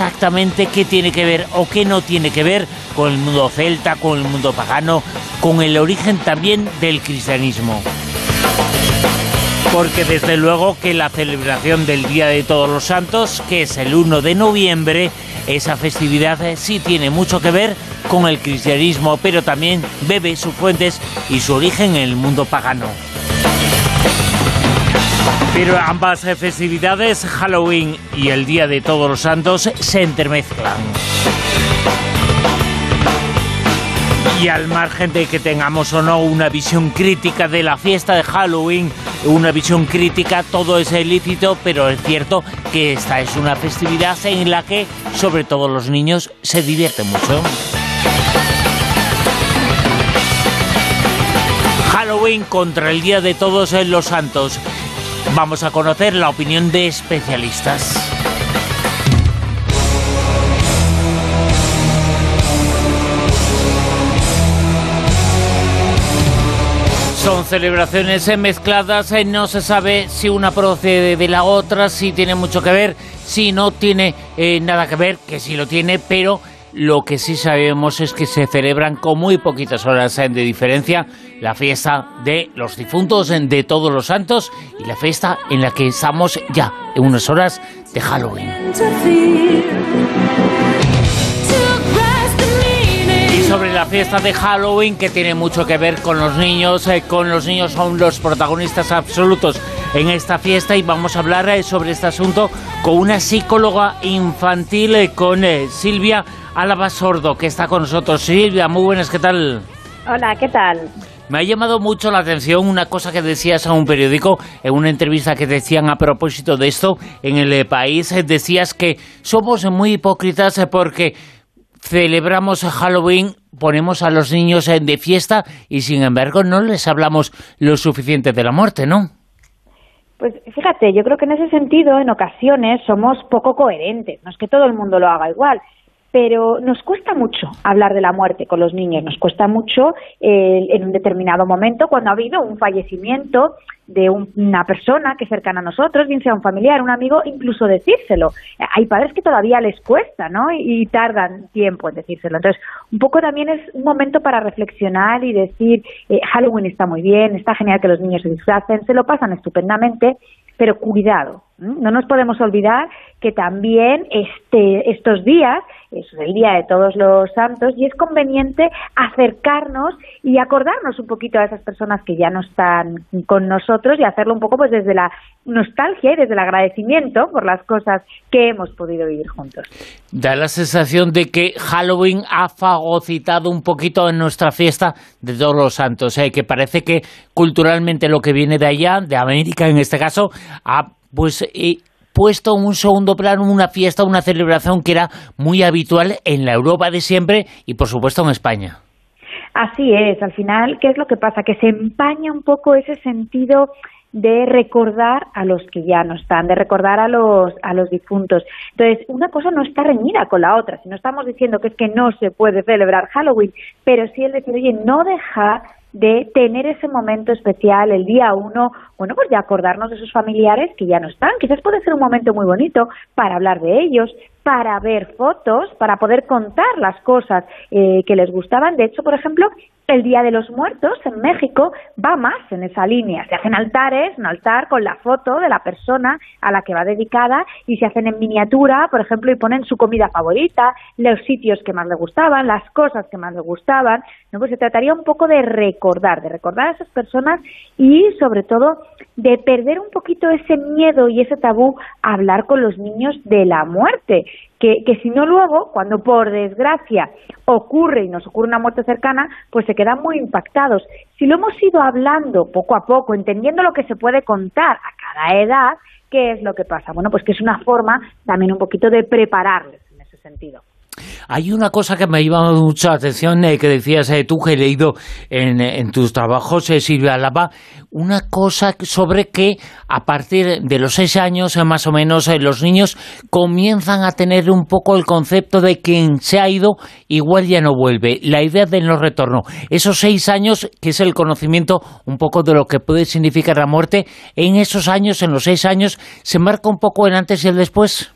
exactamente qué tiene que ver o qué no tiene que ver con el mundo celta, con el mundo pagano, con el origen también del cristianismo. Porque desde luego que la celebración del Día de Todos los Santos, que es el 1 de noviembre, esa festividad eh, sí tiene mucho que ver con el cristianismo, pero también bebe sus fuentes y su origen en el mundo pagano. Pero ambas festividades, Halloween y el Día de Todos los Santos, se entremezclan. Y al margen de que tengamos o no una visión crítica de la fiesta de Halloween, una visión crítica, todo es ilícito, pero es cierto que esta es una festividad en la que, sobre todo los niños, se divierten mucho. Halloween contra el Día de Todos los Santos. Vamos a conocer la opinión de especialistas. Son celebraciones eh, mezcladas, eh, no se sabe si una procede de la otra, si tiene mucho que ver, si no tiene eh, nada que ver, que sí lo tiene, pero lo que sí sabemos es que se celebran con muy poquitas horas de diferencia la fiesta de los difuntos de todos los santos y la fiesta en la que estamos ya en unas horas de Halloween. sobre la fiesta de Halloween que tiene mucho que ver con los niños, eh, con los niños son los protagonistas absolutos en esta fiesta y vamos a hablar eh, sobre este asunto con una psicóloga infantil, eh, con Silvia Álava Sordo, que está con nosotros. Silvia, muy buenas, ¿qué tal? Hola, ¿qué tal? Me ha llamado mucho la atención una cosa que decías a un periódico en una entrevista que decían a propósito de esto en el país. Decías que somos muy hipócritas porque celebramos Halloween, ponemos a los niños de fiesta y sin embargo no les hablamos lo suficiente de la muerte, ¿no? Pues fíjate, yo creo que en ese sentido en ocasiones somos poco coherentes, no es que todo el mundo lo haga igual, pero nos cuesta mucho hablar de la muerte con los niños, nos cuesta mucho eh, en un determinado momento cuando ha habido un fallecimiento de una persona que es cercana a nosotros, bien sea un familiar, un amigo, incluso decírselo. Hay padres que todavía les cuesta, ¿no? Y, tardan tiempo en decírselo. Entonces, un poco también es un momento para reflexionar y decir, eh, Halloween está muy bien, está genial que los niños se disfracen, se lo pasan estupendamente, pero cuidado, no nos podemos olvidar que también este, estos días es el Día de Todos los Santos y es conveniente acercarnos y acordarnos un poquito a esas personas que ya no están con nosotros y hacerlo un poco pues desde la nostalgia y desde el agradecimiento por las cosas que hemos podido vivir juntos. Da la sensación de que Halloween ha fagocitado un poquito en nuestra fiesta de Todos los Santos, ¿eh? que parece que culturalmente lo que viene de allá, de América en este caso, ha pues puesto en un segundo plano una fiesta, una celebración que era muy habitual en la Europa de siempre y por supuesto en España. Así es, al final, ¿qué es lo que pasa? Que se empaña un poco ese sentido de recordar a los que ya no están, de recordar a los, a los difuntos. Entonces, una cosa no está reñida con la otra. Si no estamos diciendo que es que no se puede celebrar Halloween, pero sí el decir, oye, no dejar de tener ese momento especial el día uno, bueno, pues de acordarnos de sus familiares que ya no están. Quizás puede ser un momento muy bonito para hablar de ellos, para ver fotos, para poder contar las cosas eh, que les gustaban. De hecho, por ejemplo, el Día de los Muertos en México va más en esa línea. Se hacen altares, un altar con la foto de la persona a la que va dedicada y se hacen en miniatura, por ejemplo, y ponen su comida favorita, los sitios que más le gustaban, las cosas que más le gustaban. ¿no? Pues se trataría un poco de recordar, de recordar a esas personas y sobre todo de perder un poquito ese miedo y ese tabú a hablar con los niños de la muerte que, que si no luego, cuando por desgracia ocurre y nos ocurre una muerte cercana, pues se quedan muy impactados. Si lo hemos ido hablando poco a poco, entendiendo lo que se puede contar a cada edad, ¿qué es lo que pasa? Bueno, pues que es una forma también un poquito de prepararles en ese sentido. Hay una cosa que me llamado mucho la atención eh, que decías eh, tú, que he leído en, tus trabajos, eh, Silvia Lava, una cosa sobre que a partir de los seis años, más o menos, los niños comienzan a tener un poco el concepto de quien se ha ido, igual ya no vuelve. La idea del no retorno. Esos seis años, que es el conocimiento un poco de lo que puede significar la muerte, en esos años, en los seis años, ¿se marca un poco el antes y el después?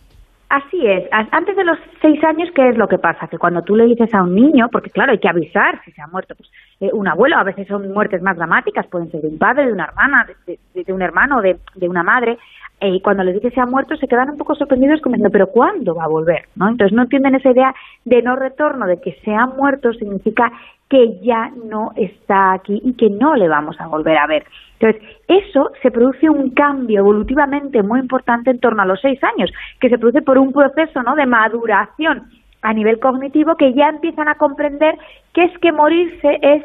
Así es. Antes de los seis años, ¿qué es lo que pasa? Que cuando tú le dices a un niño, porque claro, hay que avisar si se ha muerto pues, eh, un abuelo, a veces son muertes más dramáticas, pueden ser de un padre, de una hermana, de, un hermano, de, una madre, eh, y cuando les dice se ha muerto se quedan un poco sorprendidos como pero ¿cuándo va a volver? ¿no? Entonces no entienden esa idea de no retorno, de que se ha muerto significa que ya no está aquí y que no le vamos a volver a ver. Entonces, eso se produce un cambio evolutivamente muy importante en torno a los seis años, que se produce por un proceso ¿no? de maduración a nivel cognitivo que ya empiezan a comprender que es que morirse es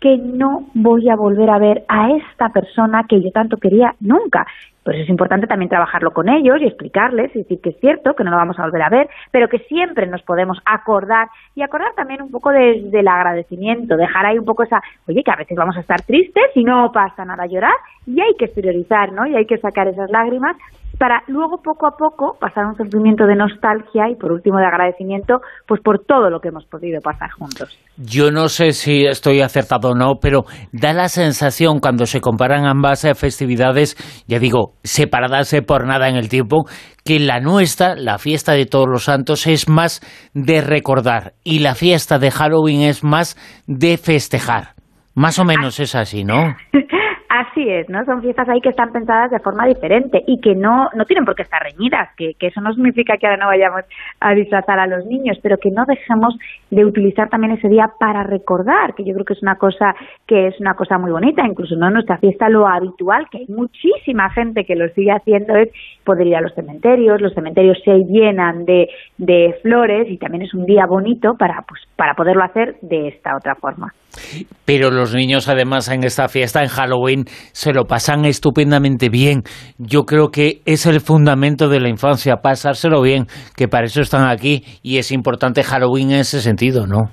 que no voy a volver a ver a esta persona que yo tanto quería nunca. Por eso es importante también trabajarlo con ellos y explicarles y decir que es cierto, que no lo vamos a volver a ver, pero que siempre nos podemos acordar y acordar también un poco desde el agradecimiento, dejar ahí un poco esa, oye, que a veces vamos a estar tristes y no pasa nada llorar y hay que exteriorizar, ¿no? Y hay que sacar esas lágrimas para luego poco a poco pasar un sentimiento de nostalgia y por último de agradecimiento pues por todo lo que hemos podido pasar juntos. Yo no sé si estoy acertado o no, pero da la sensación cuando se comparan ambas eh, festividades, ya digo, separadas eh, por nada en el tiempo, que la nuestra, la fiesta de todos los santos, es más de recordar y la fiesta de Halloween es más de festejar. Más o menos es así, ¿no? Así es, ¿no? Son fiestas ahí que están pensadas de forma diferente y que no, no tienen por qué estar reñidas, que, que eso no significa que ahora no vayamos a disfrazar a los niños, pero que no dejemos de utilizar también ese día para recordar, que yo creo que es una cosa que es una cosa muy bonita, incluso no nuestra fiesta lo habitual, que hay muchísima gente que lo sigue haciendo es poder ir a los cementerios, los cementerios se llenan de, de flores y también es un día bonito para, pues, para poderlo hacer de esta otra forma. Pero los niños además en esta fiesta, en Halloween, se lo pasan estupendamente bien. Yo creo que es el fundamento de la infancia, pasárselo bien, que para eso están aquí y es importante Halloween en ese sentido, ¿no?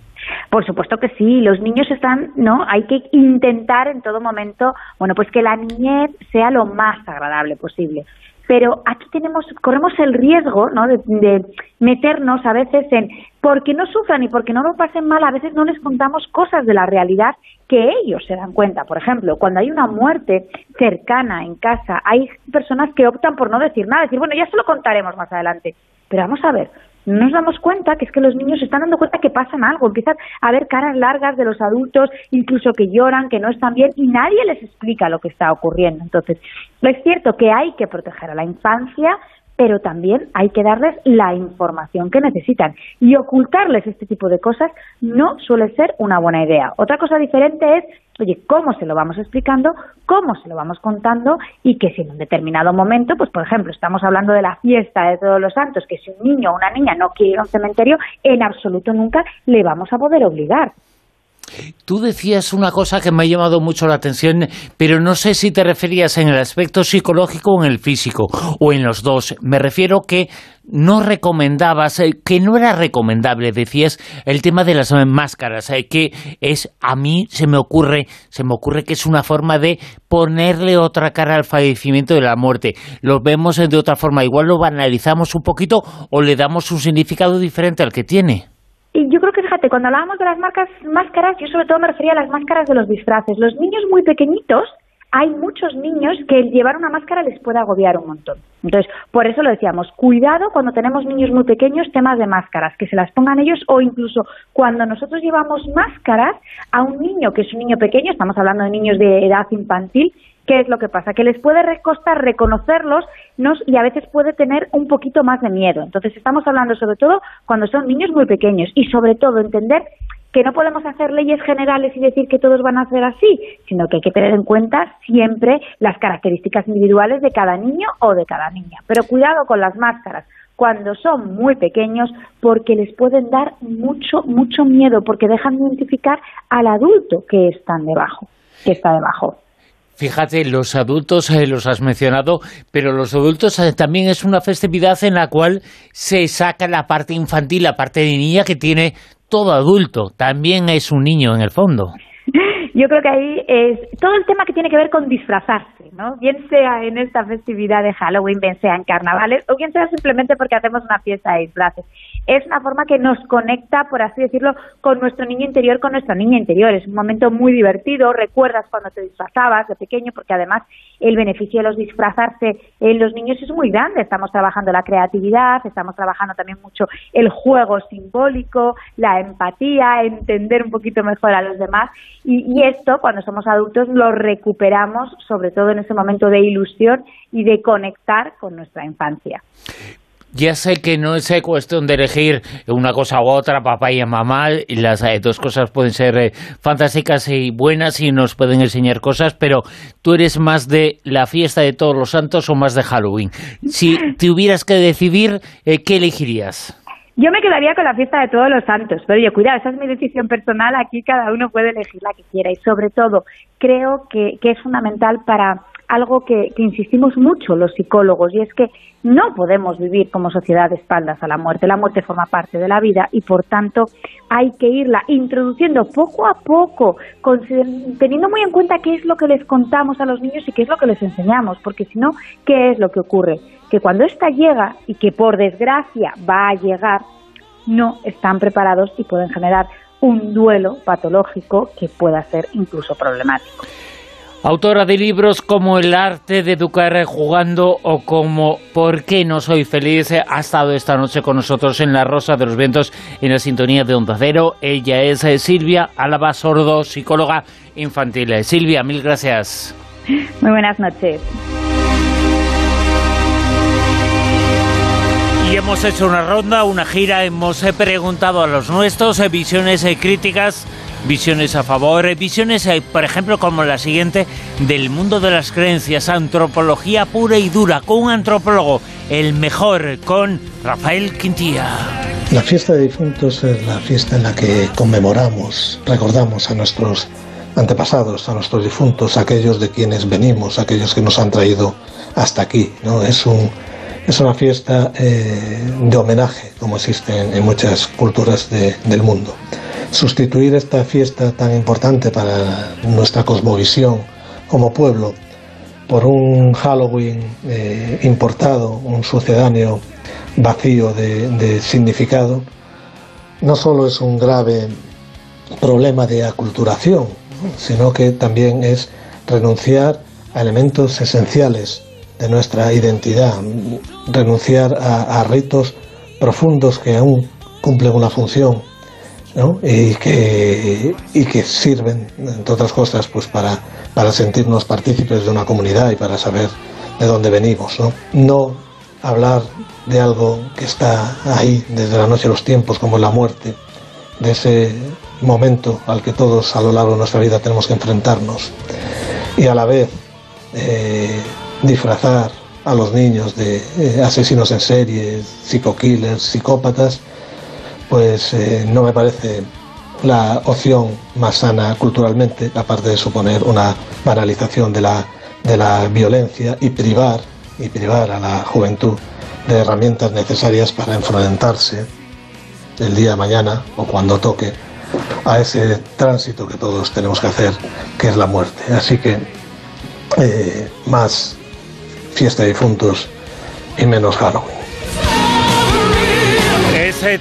Por supuesto que sí, los niños están, ¿no? Hay que intentar en todo momento, bueno, pues que la niñez sea lo más agradable posible pero aquí tenemos corremos el riesgo ¿no? de, meternos a veces en porque no sufran y porque no lo pasen mal a veces no les contamos cosas de la realidad que ellos se dan cuenta por ejemplo cuando hay una muerte cercana en casa hay personas que optan por no decir nada decir bueno ya se lo contaremos más adelante pero vamos a ver nos damos cuenta que es que los niños se están dando cuenta que pasan algo, empiezan a ver caras largas de los adultos, incluso que lloran, que no están bien, y nadie les explica lo que está ocurriendo. Entonces, es cierto que hay que proteger a la infancia, pero también hay que darles la información que necesitan. Y ocultarles este tipo de cosas no suele ser una buena idea. Otra cosa diferente es, oye, cómo se lo vamos explicando, cómo se lo vamos contando y que si en un determinado momento, pues por ejemplo, estamos hablando de la fiesta de todos los santos, que si un niño o una niña no quiere ir a un cementerio, en absoluto nunca le vamos a poder obligar. Tú decías una cosa que me ha llamado mucho la atención, pero no sé si te referías en el aspecto psicológico o en el físico, o en los dos. Me refiero que no recomendabas, eh, que no era recomendable, decías, el tema de las máscaras, eh, que es, a mí se me ocurre, se me ocurre que es una forma de ponerle otra cara al fallecimiento de la muerte. Lo vemos de otra forma, igual lo banalizamos un poquito o le damos un significado diferente al que tiene. Y yo creo que, fíjate, cuando hablábamos de las marcas, máscaras, yo sobre todo me refería a las máscaras de los disfraces. Los niños muy pequeñitos, hay muchos niños que llevar una máscara les puede agobiar un montón. Entonces, por eso lo decíamos, cuidado cuando tenemos niños muy pequeños, temas de máscaras, que se las pongan ellos o incluso cuando nosotros llevamos máscaras a un niño que es un niño pequeño, estamos hablando de niños de edad infantil, ¿qué es lo que pasa? Que les puede costar reconocerlos y a veces puede tener un poquito más de miedo. Entonces estamos hablando sobre todo cuando son niños muy pequeños y sobre todo entender que no podemos hacer leyes generales y decir que todos van a ser así, sino que hay que tener en cuenta siempre las características individuales de cada niño o de cada niña. Pero cuidado con las máscaras cuando son muy pequeños porque les pueden dar mucho, mucho miedo porque dejan de identificar al adulto que están debajo, que está debajo. Fíjate, los adultos eh, los has mencionado, pero los adultos eh, también es una festividad en la cual se saca la parte infantil, la parte de niña que tiene todo adulto. También es un niño en el fondo. Yo creo que ahí es todo el tema que tiene que ver con disfrazarse, ¿no? Bien sea en esta festividad de Halloween, bien sea en carnavales, o bien sea simplemente porque hacemos una fiesta de disfraces. Es una forma que nos conecta, por así decirlo, con nuestro niño interior, con nuestra niña interior. Es un momento muy divertido. Recuerdas cuando te disfrazabas de pequeño, porque además el beneficio de los disfrazarse en los niños es muy grande. Estamos trabajando la creatividad, estamos trabajando también mucho el juego simbólico, la empatía, entender un poquito mejor a los demás. Y, esto, cuando somos adultos, lo recuperamos, sobre todo en ese momento de ilusión y de conectar con nuestra infancia. Ya sé que no es cuestión de elegir una cosa u otra, papá y mamá, y las eh, dos cosas pueden ser eh, fantásticas y buenas y nos pueden enseñar cosas, pero tú eres más de la fiesta de todos los santos o más de Halloween. Si te hubieras que decidir, eh, ¿qué elegirías? Yo me quedaría con la fiesta de todos los santos, pero yo, cuidado, esa es mi decisión personal, aquí cada uno puede elegir la que quiera y sobre todo creo que, que es fundamental para algo que, insistimos mucho los psicólogos y es que no podemos vivir como sociedad de espaldas a la muerte. La muerte forma parte de la vida y por tanto hay que irla introduciendo poco a poco, teniendo muy en cuenta qué es lo que les contamos a los niños y qué es lo que les enseñamos, porque si no, ¿qué es lo que ocurre? Que cuando ésta llega y que por desgracia va a llegar, no están preparados y pueden generar un duelo patológico que pueda ser incluso problemático. Autora de libros como El arte de educar jugando o como ¿Por qué no soy feliz? Ha estado esta noche con nosotros en La Rosa de los Vientos en la sintonía de Onda Cero. Ella es eh, Silvia Álava Sordo, psicóloga infantil. Eh, Silvia, mil gracias. Muy buenas noches. Y hemos hecho una ronda, una gira, hemos eh, preguntado a los nuestros visiones críticas visiones a favor, visiones, eh, por ejemplo, como la siguiente, del mundo de las creencias, antropología pura y dura, con un antropólogo, el mejor, con Rafael Quintía. La fiesta de difuntos es la fiesta en la que conmemoramos, recordamos a nuestros antepasados, a nuestros difuntos, aquellos de quienes venimos, aquellos que nos han traído hasta aquí. ¿no? Es, un, es una fiesta eh, de homenaje, como existe en, muchas culturas del mundo sustituir esta fiesta tan importante para nuestra cosmovisión como pueblo por un Halloween eh, importado, un sucedáneo vacío de, significado, no solo es un grave problema de aculturación, sino que también es renunciar a elementos esenciales de nuestra identidad, renunciar a ritos profundos que aún cumplen una función y, que, y que sirven, entre otras cosas, pues para, para sentirnos partícipes de una comunidad y para saber de dónde venimos. ¿no? no hablar de algo que está ahí desde la noche de los tiempos, como la muerte, de ese momento al que todos a lo largo de nuestra vida tenemos que enfrentarnos, y a la vez eh, disfrazar a los niños de eh, asesinos en serie, psico-killers, psicópatas, pues eh, no me parece la opción más sana culturalmente, aparte de suponer una banalización de la, de la violencia y privar, y privar a la juventud de herramientas necesarias para enfrentarse el día de mañana o cuando toque a ese tránsito que todos tenemos que hacer, que es la muerte. Así que eh, más fiesta de difuntos y menos Halloween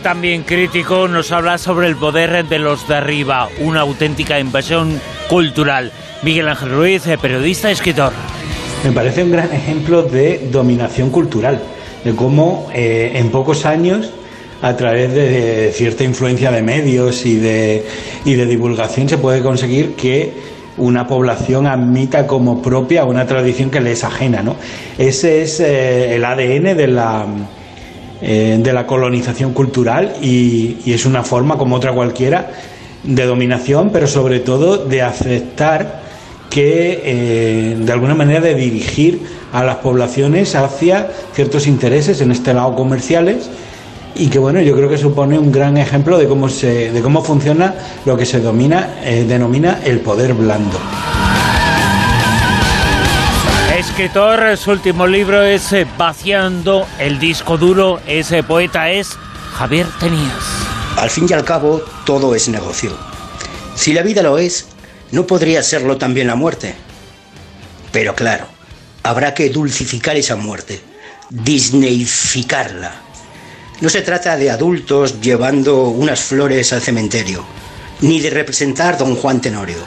también crítico, nos habla sobre el poder de los de arriba, una auténtica invasión cultural. Miguel Ángel Ruiz, eh, periodista y escritor. Me parece un gran ejemplo de dominación cultural, de cómo eh, en pocos años a través de, cierta influencia de medios y de, divulgación se puede conseguir que una población admita como propia una tradición que le es ajena. Ese es eh, el ADN de la, eh, de la colonización cultural y, es una forma como otra cualquiera de dominación, pero sobre todo de aceptar que eh, de alguna manera de dirigir a las poblaciones hacia ciertos intereses, en este lado comerciales, y que bueno, yo creo que supone un gran ejemplo de cómo se, de cómo funciona lo que se domina, eh, denomina el poder blando escritor, su último libro es eh, Vaciando el disco duro. Ese poeta es Javier Tenías. Al fin y al cabo, todo es negocio. Si la vida lo es, ¿no podría serlo también la muerte? Pero claro, habrá que dulcificar esa muerte, disneyficarla. No se trata de adultos llevando unas flores al cementerio, ni de representar don Juan Tenorio.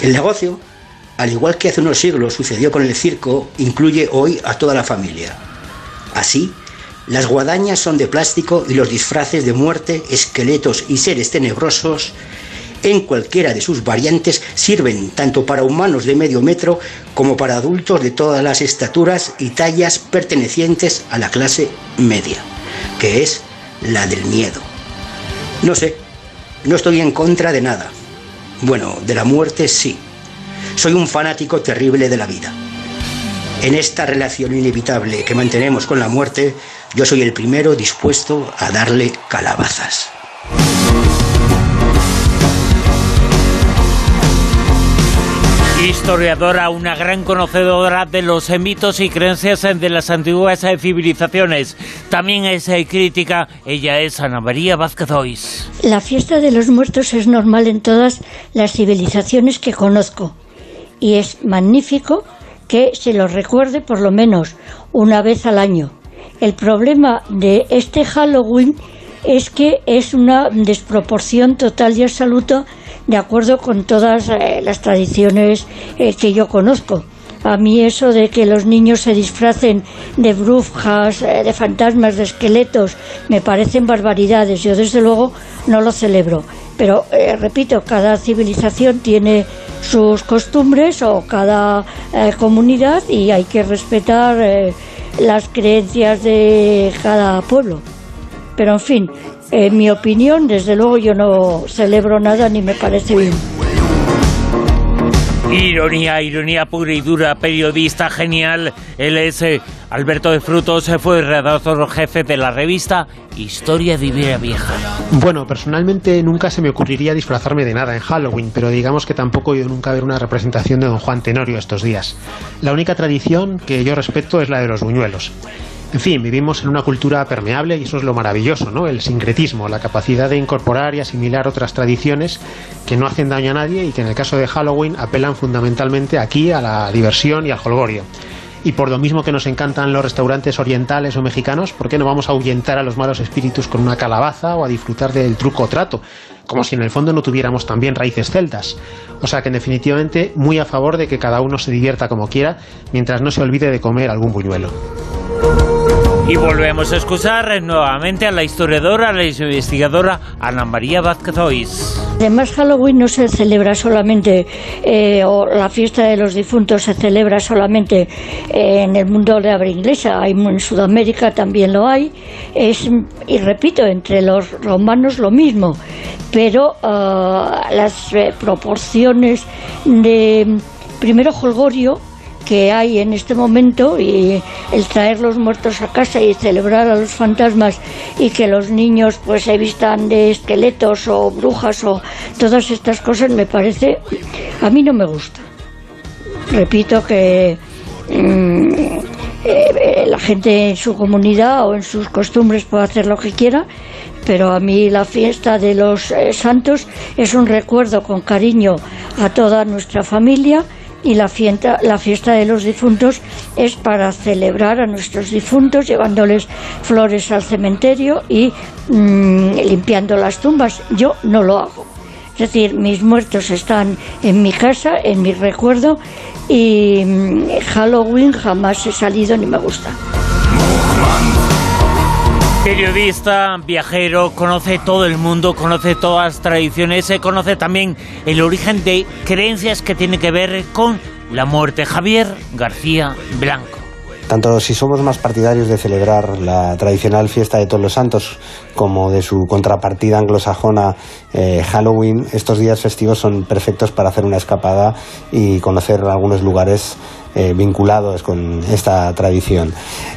El negocio, al igual que hace unos siglos sucedió con el circo, incluye hoy a toda la familia. Así, las guadañas son de plástico y los disfraces de muerte, esqueletos y seres tenebrosos en cualquiera de sus variantes sirven tanto para humanos de medio metro como para adultos de todas las estaturas y tallas pertenecientes a la clase media, que es la del miedo. No sé, no estoy en contra de nada. Bueno, de la muerte sí. Soy un fanático terrible de la vida. En esta relación inevitable que mantenemos con la muerte, yo soy el primero dispuesto a darle calabazas. Historiadora, una gran conocedora de los mitos y creencias de las antiguas civilizaciones. También es eh, crítica, ella es Ana María Vázquez Ois. La fiesta de los muertos es normal en todas las civilizaciones que conozco y es magnífico que se lo recuerde por lo menos una vez al año. El problema de este Halloween es que es una desproporción total y absoluta de acuerdo con todas eh, las tradiciones eh, que yo conozco. A mí eso de que los niños se disfracen de brujas, eh, de fantasmas, de esqueletos, me parecen barbaridades. Yo desde luego no lo celebro. Pero, repito, cada civilización tiene sus costumbres o cada comunidad y hay que respetar las creencias de cada pueblo. Pero, en fin, en mi opinión, desde luego yo no celebro nada ni me parece bien. Ironía, ironía pura y dura, periodista genial. Él es eh, Alberto de Frutos, eh, fue redactor jefe de la revista Historia de Iberia Vieja. Bueno, personalmente nunca se me ocurriría disfrazarme de nada en Halloween, pero digamos que tampoco he ido nunca a ver una representación de Don Juan Tenorio estos días. La única tradición que yo respeto es la de los buñuelos. En fin, vivimos en una cultura permeable y eso es lo maravilloso, ¿no? El sincretismo, la capacidad de incorporar y asimilar otras tradiciones que no hacen daño a nadie y que en el caso de Halloween apelan fundamentalmente aquí a la diversión y al holgorio. Y por lo mismo que nos encantan los restaurantes orientales o mexicanos, ¿por qué no vamos a ahuyentar a los malos espíritus con una calabaza o a disfrutar del truco o trato? Como si en el fondo no tuviéramos también raíces celtas. O sea que definitivamente muy a favor de que cada uno se divierta como quiera, mientras no se olvide de comer algún buñuelo. Y volvemos a excusar nuevamente a la historiadora, a la investigadora Ana María Vázquez. Además, Halloween no se celebra solamente, eh, o la fiesta de los difuntos se celebra solamente eh, en el mundo de habla inglesa, en Sudamérica también lo hay, es, y repito, entre los romanos lo mismo, pero ah, las eh, proporciones de, primero, Holgorio, que hay en este momento y el traer los muertos a casa y celebrar a los fantasmas y que los niños pues se vistan de esqueletos o brujas o todas estas cosas me parece a mí no me gusta. Repito que mm, eh, la gente en su comunidad o en sus costumbres puede hacer lo que quiera pero a mí la fiesta de los eh, santos es un recuerdo con cariño a toda nuestra familia y la fiesta, la fiesta de los difuntos es para celebrar a nuestros difuntos llevándoles flores al cementerio y mm, limpiando las tumbas. Yo no lo hago. Es decir, mis muertos están en mi casa, en mi recuerdo y mm, Halloween jamás he salido ni me gusta. Periodista, viajero, conoce todo el mundo, conoce todas las tradiciones, se conoce también el origen de creencias que tiene que ver con la muerte. Javier García Blanco. Tanto si somos más partidarios de celebrar la tradicional fiesta de todos los santos como de su contrapartida anglosajona eh, Halloween, estos días festivos son perfectos para hacer una escapada y conocer algunos lugares eh, vinculados con esta tradición.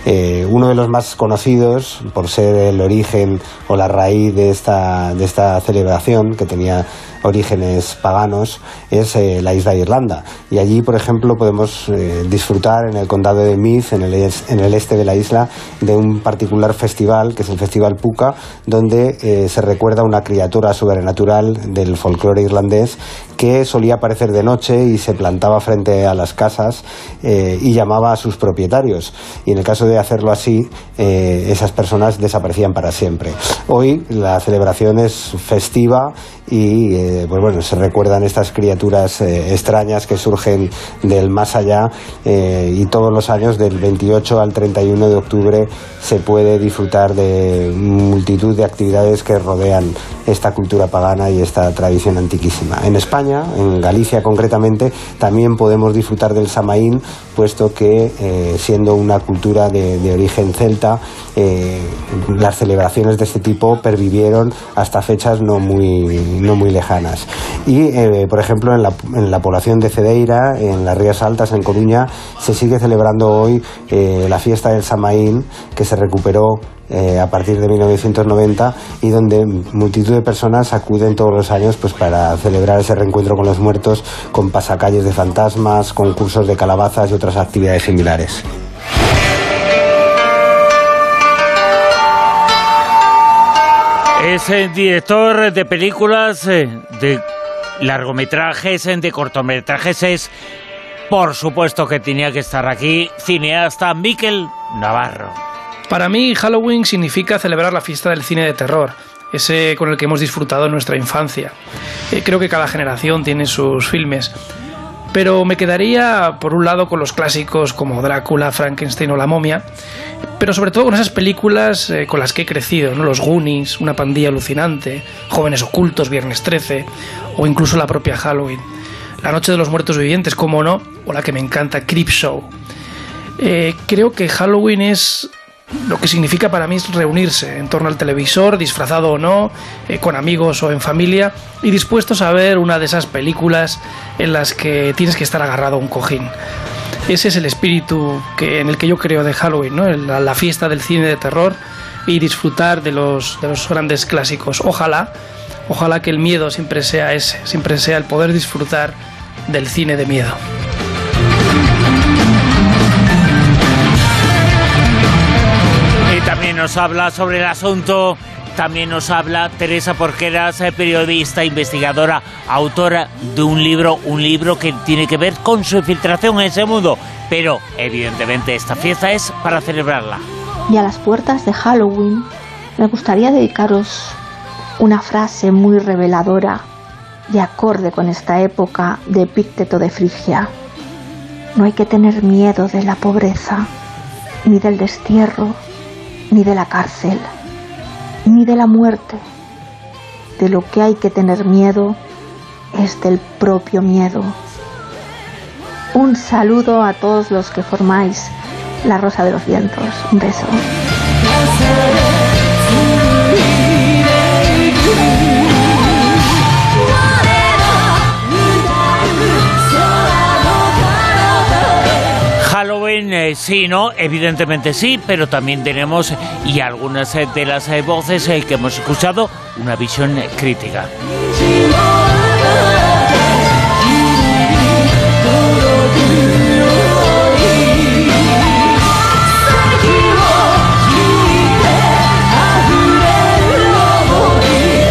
Eh, uno de los más conocidos, por ser el origen o la raíz de esta, de esta celebración, que tenía orígenes paganos es eh, la isla de Irlanda. Y allí, por ejemplo, podemos eh, disfrutar en el condado de Meath, en el, este de la isla, de un particular festival, que es el Festival Puka, donde eh, se recuerda una criatura sobrenatural del folclore irlandés que solía aparecer de noche y se plantaba frente a las casas y llamaba a sus propietarios. Y en el caso de hacerlo así, esas personas desaparecían para siempre. Hoy la celebración es festiva y eh, pues bueno, se recuerdan estas criaturas eh, extrañas que surgen del más allá eh, y todos los años del 28 al 31 de octubre se puede disfrutar de multitud de actividades que rodean esta cultura pagana y esta tradición antiquísima. En España, en Galicia concretamente, también podemos disfrutar del Samaín, puesto que siendo una cultura de, origen celta, las celebraciones de este tipo pervivieron hasta fechas no muy no muy lejanas. Y, eh, por ejemplo, en la, en la, población de Cedeira, en las Rías Altas, en Coruña, se sigue celebrando hoy eh, la fiesta del Samaín, que se recuperó eh, a partir de 1990 y donde multitud de personas acuden todos los años pues para celebrar ese reencuentro con los muertos con pasacalles de fantasmas, concursos de calabazas y otras actividades similares. Es el director de películas, eh, de largometrajes, de cortometrajes. Es, por supuesto, que tenía que estar aquí, cineasta Miquel Navarro. Para mí, Halloween significa celebrar la fiesta del cine de terror, ese con el que hemos disfrutado en nuestra infancia. Eh, creo que cada generación tiene sus filmes. Pero me quedaría, por un lado, con los clásicos como Drácula, Frankenstein o La momia, pero sobre todo con esas películas eh, con las que he crecido, ¿no? Los Goonies, Una pandilla alucinante, Jóvenes ocultos, Viernes 13, o incluso la propia Halloween. La noche de los muertos vivientes, como no, o la que me encanta, Creepshow. Eh, creo que Halloween es lo que significa para mí es reunirse en torno al televisor, disfrazado o no, eh, con amigos o en familia, y dispuestos a ver una de esas películas en las que tienes que estar agarrado a un cojín. Ese es el espíritu que, en el que yo creo de Halloween, la, la fiesta del cine de terror y disfrutar de los, de los grandes clásicos. Ojalá, ojalá que el miedo siempre sea ese, siempre sea el poder disfrutar del cine de miedo. Nos habla sobre el asunto. También nos habla Teresa Porqueras, eh, periodista, investigadora, autora de un libro, un libro que tiene que ver con su infiltración en ese mundo. Pero, evidentemente, esta fiesta es para celebrarla. Y a las puertas de Halloween, me gustaría dedicaros una frase muy reveladora y acorde con esta época de Epícteto de Frigia. No hay que tener miedo de la pobreza, ni del destierro, ni de la cárcel, ni de la muerte. De lo que hay que tener miedo es del propio miedo. Un saludo a todos los que formáis la Rosa de los Vientos. Un beso. Eh, sí, ¿no? Evidentemente sí, pero también tenemos, y algunas eh, de las eh, voces que hemos escuchado, una visión crítica.